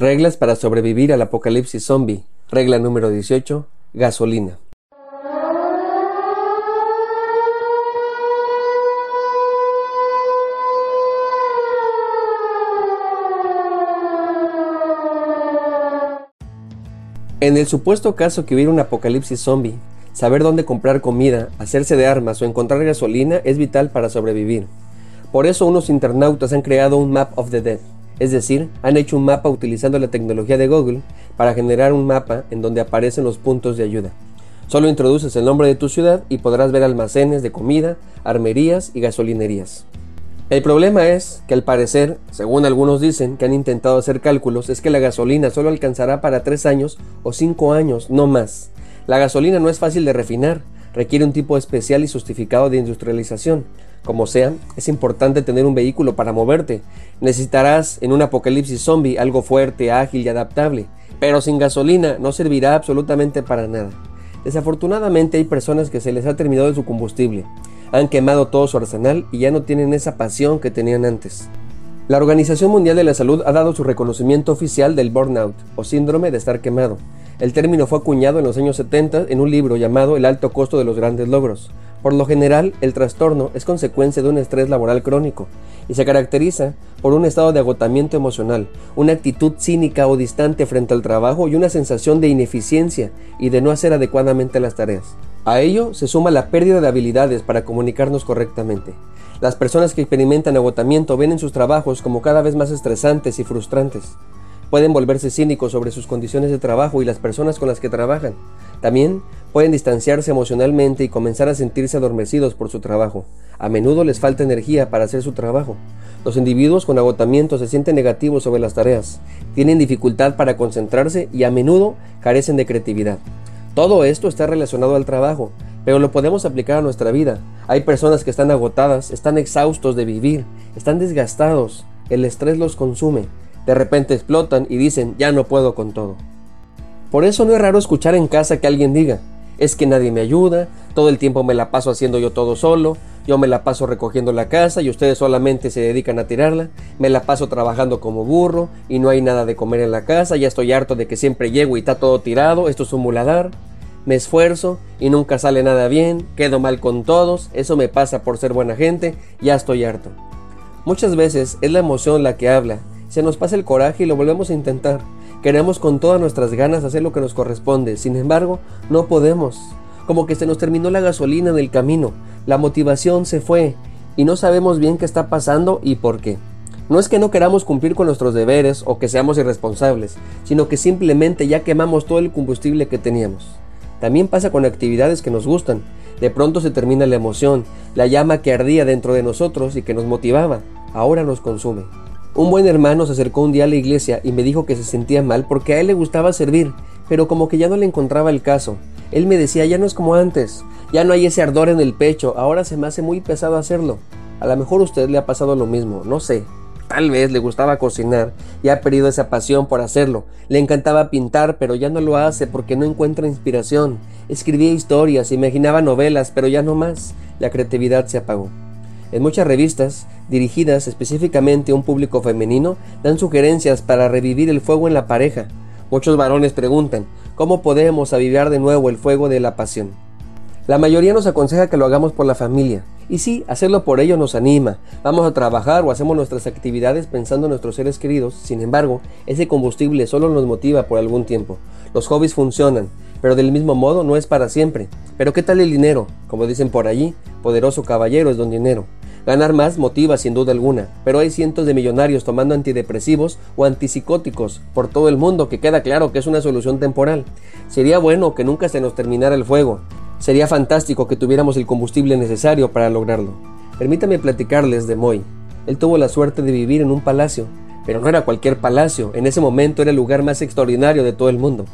Reglas para sobrevivir al apocalipsis zombie. Regla número 18. Gasolina. En el supuesto caso que hubiera un apocalipsis zombie, saber dónde comprar comida, hacerse de armas o encontrar gasolina es vital para sobrevivir. Por eso unos internautas han creado un Map of the Dead, es decir, han hecho un mapa utilizando la tecnología de Google para generar un mapa en donde aparecen los puntos de ayuda. Solo introduces el nombre de tu ciudad y podrás ver almacenes de comida, armerías y gasolinerías. El problema es que al parecer, según algunos dicen que han intentado hacer cálculos, es que la gasolina solo alcanzará para 3 años o 5 años, no más. La gasolina no es fácil de refinar, requiere un tipo especial y justificado de industrialización. Como sea, es importante tener un vehículo para moverte. Necesitarás en un apocalipsis zombie algo fuerte, ágil y adaptable, pero sin gasolina no servirá absolutamente para nada. Desafortunadamente hay personas que se les ha terminado su combustible han quemado todo su arsenal y ya no tienen esa pasión que tenían antes. La Organización Mundial de la Salud ha dado su reconocimiento oficial del burnout o síndrome de estar quemado. El término fue acuñado en los años 70 en un libro llamado El alto costo de los grandes logros. Por lo general, el trastorno es consecuencia de un estrés laboral crónico y se caracteriza por un estado de agotamiento emocional, una actitud cínica o distante frente al trabajo y una sensación de ineficiencia y de no hacer adecuadamente las tareas. A ello se suma la pérdida de habilidades para comunicarnos correctamente. Las personas que experimentan agotamiento ven en sus trabajos como cada vez más estresantes y frustrantes. Pueden volverse cínicos sobre sus condiciones de trabajo y las personas con las que trabajan. También pueden distanciarse emocionalmente y comenzar a sentirse adormecidos por su trabajo. A menudo les falta energía para hacer su trabajo. Los individuos con agotamiento se sienten negativos sobre las tareas, tienen dificultad para concentrarse y a menudo carecen de creatividad. Todo esto está relacionado al trabajo, pero lo podemos aplicar a nuestra vida. Hay personas que están agotadas, están exhaustos de vivir, están desgastados, el estrés los consume, de repente explotan y dicen ya no puedo con todo. Por eso no es raro escuchar en casa que alguien diga, es que nadie me ayuda, todo el tiempo me la paso haciendo yo todo solo, yo me la paso recogiendo la casa y ustedes solamente se dedican a tirarla, me la paso trabajando como burro y no hay nada de comer en la casa, ya estoy harto de que siempre llego y está todo tirado, esto es un muladar, me esfuerzo y nunca sale nada bien, quedo mal con todos, eso me pasa por ser buena gente, ya estoy harto. Muchas veces es la emoción la que habla, se nos pasa el coraje y lo volvemos a intentar. Queremos con todas nuestras ganas hacer lo que nos corresponde, sin embargo, no podemos. Como que se nos terminó la gasolina en el camino, la motivación se fue y no sabemos bien qué está pasando y por qué. No es que no queramos cumplir con nuestros deberes o que seamos irresponsables, sino que simplemente ya quemamos todo el combustible que teníamos. También pasa con actividades que nos gustan. De pronto se termina la emoción, la llama que ardía dentro de nosotros y que nos motivaba, ahora nos consume. Un buen hermano se acercó un día a la iglesia y me dijo que se sentía mal porque a él le gustaba servir, pero como que ya no le encontraba el caso. Él me decía, ya no es como antes, ya no hay ese ardor en el pecho, ahora se me hace muy pesado hacerlo. A lo mejor a usted le ha pasado lo mismo, no sé. Tal vez le gustaba cocinar y ha perdido esa pasión por hacerlo. Le encantaba pintar, pero ya no lo hace porque no encuentra inspiración. Escribía historias, imaginaba novelas, pero ya no más. La creatividad se apagó. En muchas revistas, dirigidas específicamente a un público femenino, dan sugerencias para revivir el fuego en la pareja. Muchos varones preguntan, ¿cómo podemos avivar de nuevo el fuego de la pasión? La mayoría nos aconseja que lo hagamos por la familia. Y sí, hacerlo por ello nos anima. Vamos a trabajar o hacemos nuestras actividades pensando en nuestros seres queridos. Sin embargo, ese combustible solo nos motiva por algún tiempo. Los hobbies funcionan, pero del mismo modo no es para siempre. Pero ¿qué tal el dinero? Como dicen por allí, poderoso caballero es don dinero. Ganar más motiva sin duda alguna, pero hay cientos de millonarios tomando antidepresivos o antipsicóticos por todo el mundo que queda claro que es una solución temporal. Sería bueno que nunca se nos terminara el fuego, Sería fantástico que tuviéramos el combustible necesario para lograrlo. Permítame platicarles de Moy. Él tuvo la suerte de vivir en un palacio, pero no era cualquier palacio, en ese momento era el lugar más extraordinario de todo el mundo.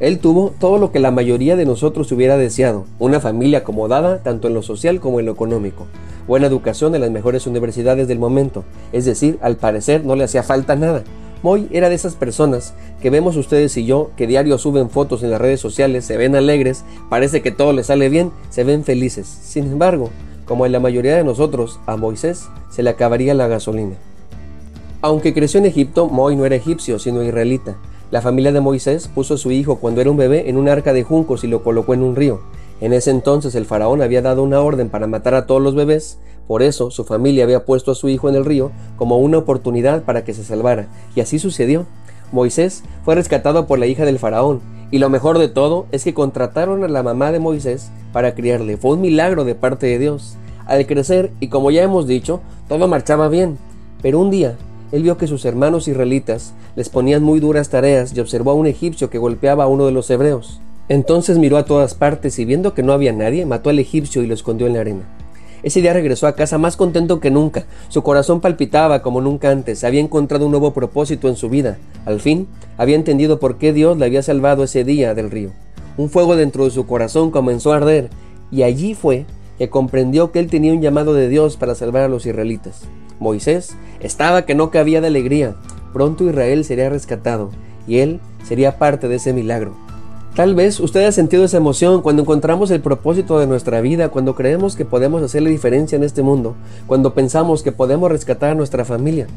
Él tuvo todo lo que la mayoría de nosotros hubiera deseado, una familia acomodada tanto en lo social como en lo económico, buena educación en las mejores universidades del momento, es decir, al parecer no le hacía falta nada, Moy era de esas personas que vemos ustedes y yo que diario suben fotos en las redes sociales, se ven alegres, parece que todo les sale bien, se ven felices. Sin embargo, como en la mayoría de nosotros, a Moisés se le acabaría la gasolina. Aunque creció en Egipto, Moy no era egipcio, sino israelita. La familia de Moisés puso a su hijo cuando era un bebé en un arca de juncos y lo colocó en un río. En ese entonces el faraón había dado una orden para matar a todos los bebés, por eso su familia había puesto a su hijo en el río como una oportunidad para que se salvara, y así sucedió. Moisés fue rescatado por la hija del faraón, y lo mejor de todo es que contrataron a la mamá de Moisés para criarle. Fue un milagro de parte de Dios. Al crecer, y como ya hemos dicho, todo marchaba bien. Pero un día, él vio que sus hermanos israelitas les ponían muy duras tareas y observó a un egipcio que golpeaba a uno de los hebreos. Entonces miró a todas partes y viendo que no había nadie, mató al egipcio y lo escondió en la arena. Ese día regresó a casa más contento que nunca. Su corazón palpitaba como nunca antes. Había encontrado un nuevo propósito en su vida. Al fin, había entendido por qué Dios le había salvado ese día del río. Un fuego dentro de su corazón comenzó a arder, y allí fue que comprendió que él tenía un llamado de Dios para salvar a los israelitas. Moisés estaba que no cabía de alegría. Pronto Israel sería rescatado y él sería parte de ese milagro. Tal vez usted ha sentido esa emoción cuando encontramos el propósito de nuestra vida, cuando creemos que podemos hacer la diferencia en este mundo, cuando pensamos que podemos rescatar a nuestra familia.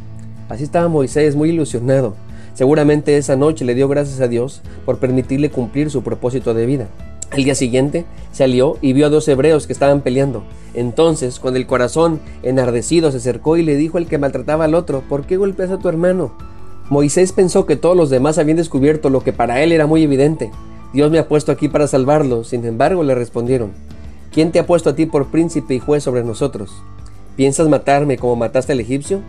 Así estaba Moisés muy ilusionado. Seguramente esa noche le dio gracias a Dios por permitirle cumplir su propósito de vida. Al día siguiente salió y vio a dos hebreos que estaban peleando. Entonces, con el corazón enardecido, se acercó y le dijo al que maltrataba al otro, ¿por qué golpeas a tu hermano? Moisés pensó que todos los demás habían descubierto lo que para él era muy evidente. Dios me ha puesto aquí para salvarlo. Sin embargo, le respondieron, ¿quién te ha puesto a ti por príncipe y juez sobre nosotros? ¿Piensas matarme como mataste al egipcio?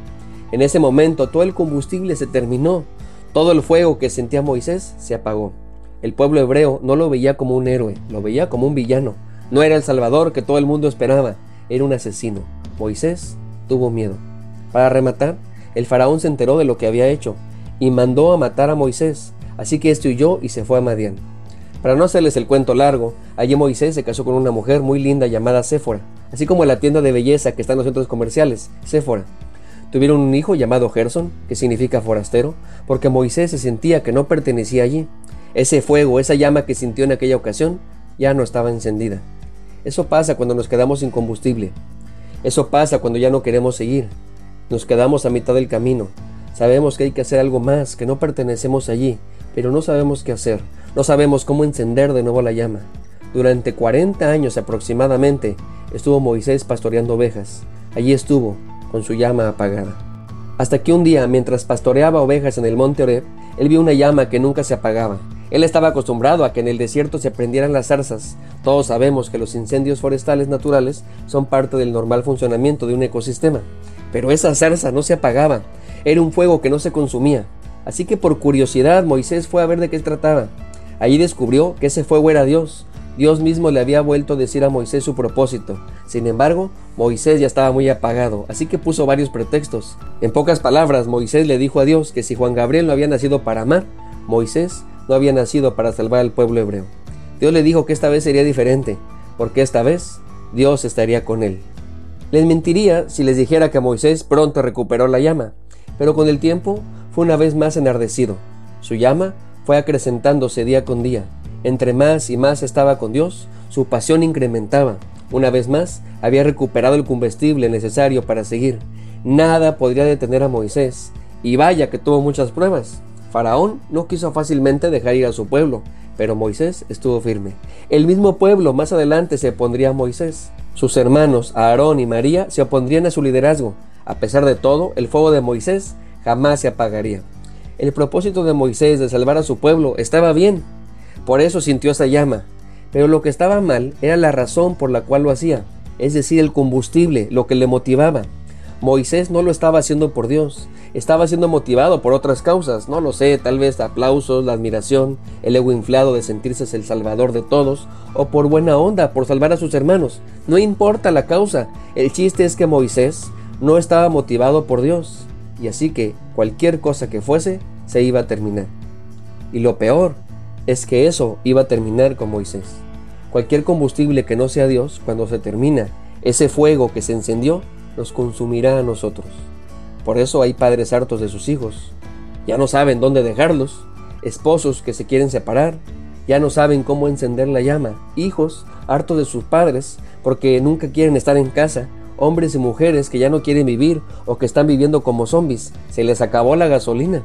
En ese momento todo el combustible se terminó. Todo el fuego que sentía Moisés se apagó. El pueblo hebreo no lo veía como un héroe, lo veía como un villano. No era el Salvador que todo el mundo esperaba, era un asesino. Moisés tuvo miedo. Para rematar, el faraón se enteró de lo que había hecho y mandó a matar a Moisés, así que este huyó y se fue a Madián. Para no hacerles el cuento largo, allí Moisés se casó con una mujer muy linda llamada Séfora, así como la tienda de belleza que está en los centros comerciales, Séfora. Tuvieron un hijo llamado Gerson, que significa forastero, porque Moisés se sentía que no pertenecía allí. Ese fuego, esa llama que sintió en aquella ocasión, ya no estaba encendida. Eso pasa cuando nos quedamos sin combustible. Eso pasa cuando ya no queremos seguir. Nos quedamos a mitad del camino. Sabemos que hay que hacer algo más, que no pertenecemos allí, pero no sabemos qué hacer. No sabemos cómo encender de nuevo la llama. Durante 40 años aproximadamente estuvo Moisés pastoreando ovejas. Allí estuvo, con su llama apagada. Hasta que un día, mientras pastoreaba ovejas en el monte Oreb, él vio una llama que nunca se apagaba. Él estaba acostumbrado a que en el desierto se prendieran las zarzas. Todos sabemos que los incendios forestales naturales son parte del normal funcionamiento de un ecosistema. Pero esa zarza no se apagaba. Era un fuego que no se consumía. Así que por curiosidad Moisés fue a ver de qué trataba. Allí descubrió que ese fuego era Dios. Dios mismo le había vuelto a decir a Moisés su propósito. Sin embargo, Moisés ya estaba muy apagado, así que puso varios pretextos. En pocas palabras, Moisés le dijo a Dios que si Juan Gabriel no había nacido para amar, Moisés no había nacido para salvar al pueblo hebreo. Dios le dijo que esta vez sería diferente, porque esta vez Dios estaría con él. Les mentiría si les dijera que Moisés pronto recuperó la llama, pero con el tiempo una vez más enardecido. Su llama fue acrecentándose día con día. Entre más y más estaba con Dios, su pasión incrementaba. Una vez más, había recuperado el combustible necesario para seguir. Nada podría detener a Moisés, y vaya que tuvo muchas pruebas. Faraón no quiso fácilmente dejar ir a su pueblo, pero Moisés estuvo firme. El mismo pueblo más adelante se opondría a Moisés. Sus hermanos, Aarón y María, se opondrían a su liderazgo. A pesar de todo, el fuego de Moisés jamás se apagaría. El propósito de Moisés de salvar a su pueblo estaba bien. Por eso sintió esa llama. Pero lo que estaba mal era la razón por la cual lo hacía, es decir, el combustible, lo que le motivaba. Moisés no lo estaba haciendo por Dios, estaba siendo motivado por otras causas, no lo sé, tal vez aplausos, la admiración, el ego inflado de sentirse el salvador de todos, o por buena onda, por salvar a sus hermanos. No importa la causa, el chiste es que Moisés no estaba motivado por Dios, y así que cualquier cosa que fuese, se iba a terminar. Y lo peor es que eso iba a terminar con Moisés. Cualquier combustible que no sea Dios, cuando se termina, ese fuego que se encendió, los consumirá a nosotros. Por eso hay padres hartos de sus hijos. Ya no saben dónde dejarlos. Esposos que se quieren separar. Ya no saben cómo encender la llama. Hijos hartos de sus padres porque nunca quieren estar en casa hombres y mujeres que ya no quieren vivir o que están viviendo como zombies. Se les acabó la gasolina.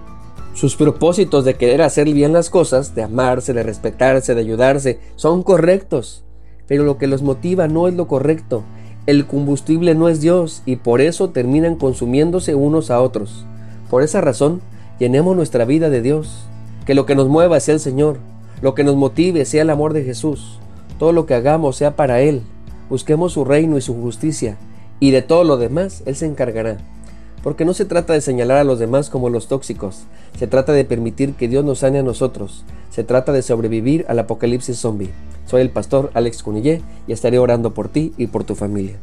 Sus propósitos de querer hacer bien las cosas, de amarse, de respetarse, de ayudarse, son correctos. Pero lo que los motiva no es lo correcto. El combustible no es Dios y por eso terminan consumiéndose unos a otros. Por esa razón, llenemos nuestra vida de Dios. Que lo que nos mueva sea el Señor. Lo que nos motive sea el amor de Jesús. Todo lo que hagamos sea para Él. Busquemos su reino y su justicia. Y de todo lo demás, Él se encargará. Porque no se trata de señalar a los demás como los tóxicos, se trata de permitir que Dios nos sane a nosotros, se trata de sobrevivir al apocalipsis zombie. Soy el pastor Alex Cunillé y estaré orando por ti y por tu familia.